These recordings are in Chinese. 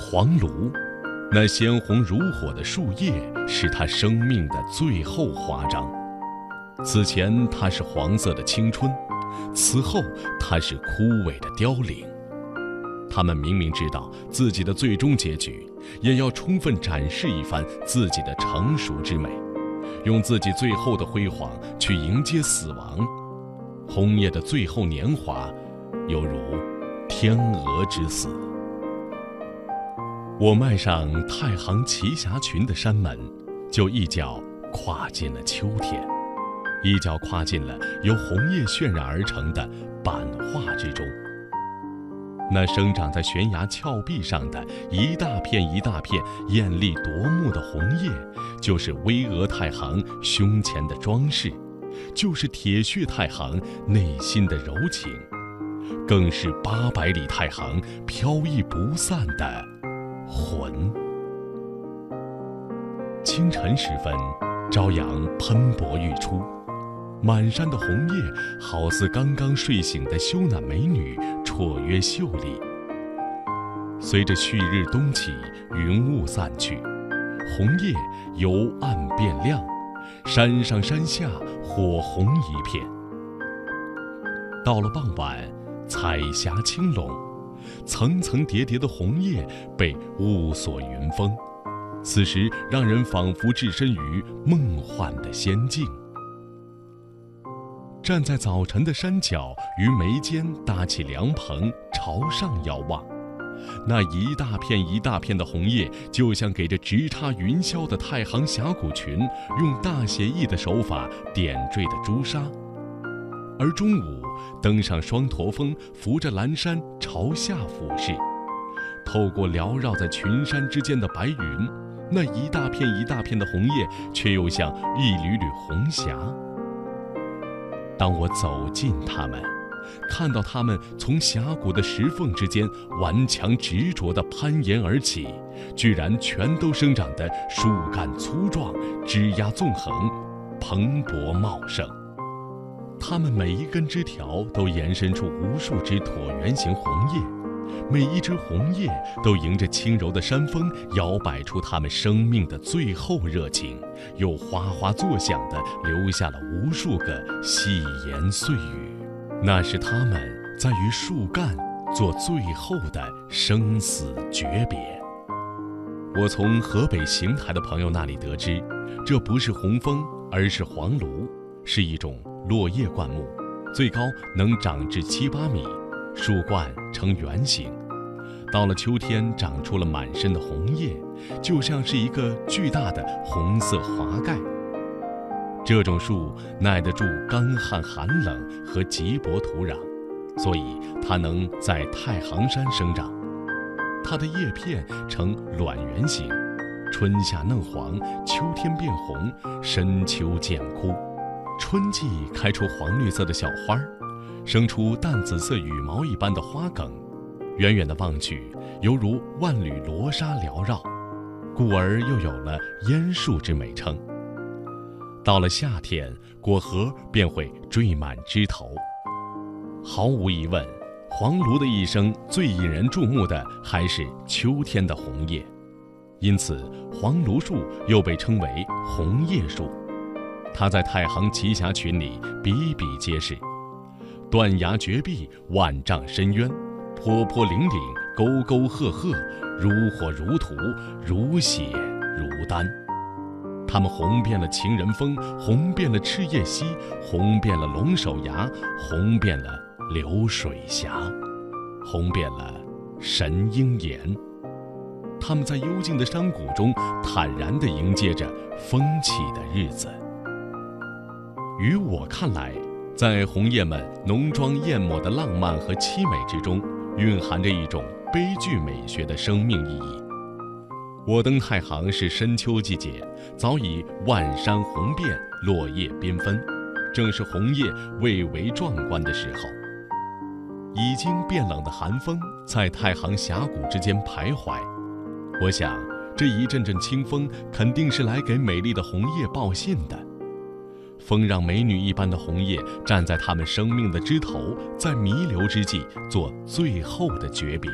黄芦，那鲜红如火的树叶是它生命的最后华章。此前它是黄色的青春，此后它是枯萎的凋零。他们明明知道自己的最终结局，也要充分展示一番自己的成熟之美，用自己最后的辉煌去迎接死亡。红叶的最后年华，犹如天鹅之死。我迈上太行奇峡群的山门，就一脚跨进了秋天，一脚跨进了由红叶渲染而成的版画之中。那生长在悬崖峭壁上的一大片一大片艳丽夺目的红叶，就是巍峨太行胸前的装饰，就是铁血太行内心的柔情，更是八百里太行飘逸不散的。魂。清晨时分，朝阳喷薄欲出，满山的红叶好似刚刚睡醒的羞赧美女，绰约秀丽。随着旭日东起，云雾散去，红叶由暗变亮，山上山下火红一片。到了傍晚，彩霞轻拢。层层叠叠的红叶被雾锁云封，此时让人仿佛置身于梦幻的仙境。站在早晨的山脚，于眉间搭起凉棚，朝上遥望，那一大片一大片的红叶，就像给这直插云霄的太行峡谷群用大写意的手法点缀的朱砂。而中午，登上双驼峰，扶着蓝山朝下俯视，透过缭绕在群山之间的白云，那一大片一大片的红叶，却又像一缕缕红霞。当我走近它们，看到它们从峡谷的石缝之间顽强执着地攀岩而起，居然全都生长得树干粗壮，枝桠纵横，蓬勃茂盛。它们每一根枝条都延伸出无数只椭圆形红叶，每一只红叶都迎着轻柔的山风，摇摆出它们生命的最后热情，又哗哗作响地留下了无数个细言碎语。那是它们在与树干做最后的生死诀别。我从河北邢台的朋友那里得知，这不是红枫，而是黄芦，是一种。落叶灌木，最高能长至七八米，树冠呈圆形。到了秋天，长出了满身的红叶，就像是一个巨大的红色华盖。这种树耐得住干旱、寒冷和瘠薄土壤，所以它能在太行山生长。它的叶片呈卵圆形，春夏嫩黄，秋天变红，深秋渐枯。春季开出黄绿色的小花儿，生出淡紫色羽毛一般的花梗，远远的望去，犹如万缕罗纱缭绕，故而又有了烟树之美称。到了夏天，果核便会缀满枝头。毫无疑问，黄芦的一生最引人注目的还是秋天的红叶，因此黄芦树又被称为红叶树。它在太行奇峡群里比比皆是，断崖绝壁，万丈深渊，坡坡岭岭，沟沟壑壑，如火如荼，如血如丹。他们红遍了情人峰，红遍了赤叶溪，红遍了龙首崖，红遍了流水峡，红遍了神鹰岩。他们在幽静的山谷中，坦然地迎接着风起的日子。于我看来，在红叶们浓妆艳抹的浪漫和凄美之中，蕴含着一种悲剧美学的生命意义。我登太行是深秋季节，早已万山红遍，落叶缤纷，正是红叶蔚为壮观的时候。已经变冷的寒风在太行峡谷之间徘徊，我想，这一阵阵清风肯定是来给美丽的红叶报信的。风让美女一般的红叶站在它们生命的枝头，在弥留之际做最后的诀别。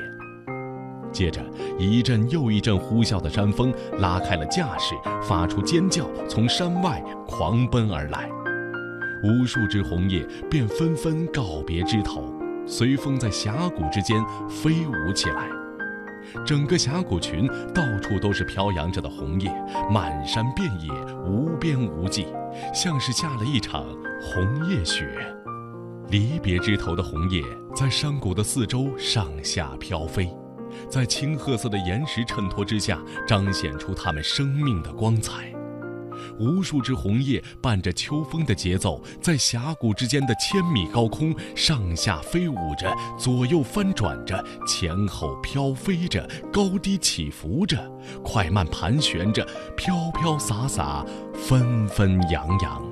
接着，一阵又一阵呼啸的山风拉开了架势，发出尖叫，从山外狂奔而来。无数只红叶便纷纷告别枝头，随风在峡谷之间飞舞起来。整个峡谷群到处都是飘扬着的红叶，满山遍野，无边无际，像是下了一场红叶雪。离别枝头的红叶在山谷的四周上下飘飞，在青褐色的岩石衬托之下，彰显出它们生命的光彩。无数只红叶伴着秋风的节奏，在峡谷之间的千米高空上下飞舞着，左右翻转着，前后飘飞着，高低起伏着，快慢盘旋着，飘飘洒洒，纷纷扬扬。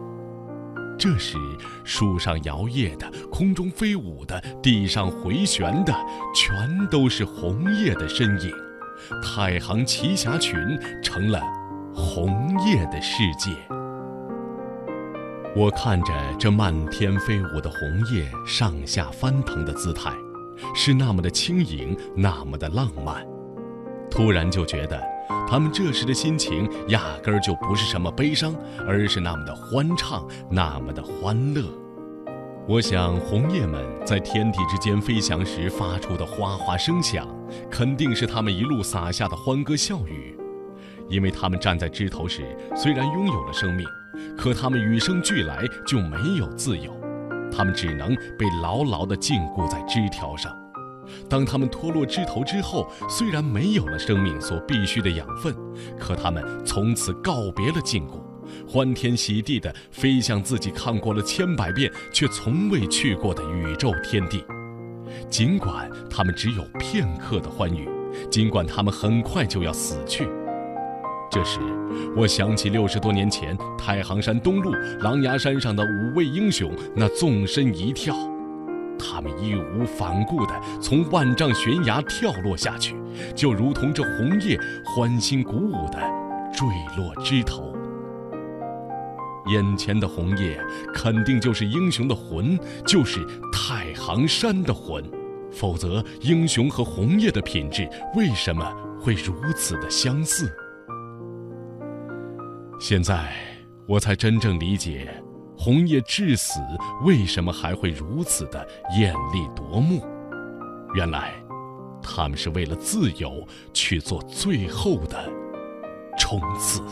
这时，树上摇曳的，空中飞舞的，地上回旋的，全都是红叶的身影。太行奇峡群成了。红叶的世界，我看着这漫天飞舞的红叶上下翻腾的姿态，是那么的轻盈，那么的浪漫。突然就觉得，他们这时的心情压根儿就不是什么悲伤，而是那么的欢畅，那么的欢乐。我想，红叶们在天地之间飞翔时发出的哗哗声响，肯定是他们一路洒下的欢歌笑语。因为他们站在枝头时，虽然拥有了生命，可他们与生俱来就没有自由，他们只能被牢牢地禁锢在枝条上。当他们脱落枝头之后，虽然没有了生命所必需的养分，可他们从此告别了禁锢，欢天喜地地飞向自己看过了千百遍却从未去过的宇宙天地。尽管他们只有片刻的欢愉，尽管他们很快就要死去。这时，我想起六十多年前太行山东麓狼牙山上的五位英雄那纵身一跳，他们义无反顾地从万丈悬崖跳落下去，就如同这红叶欢欣鼓舞地坠落枝头。眼前的红叶肯定就是英雄的魂，就是太行山的魂，否则英雄和红叶的品质为什么会如此的相似？现在我才真正理解，红叶至死为什么还会如此的艳丽夺目。原来，他们是为了自由去做最后的冲刺。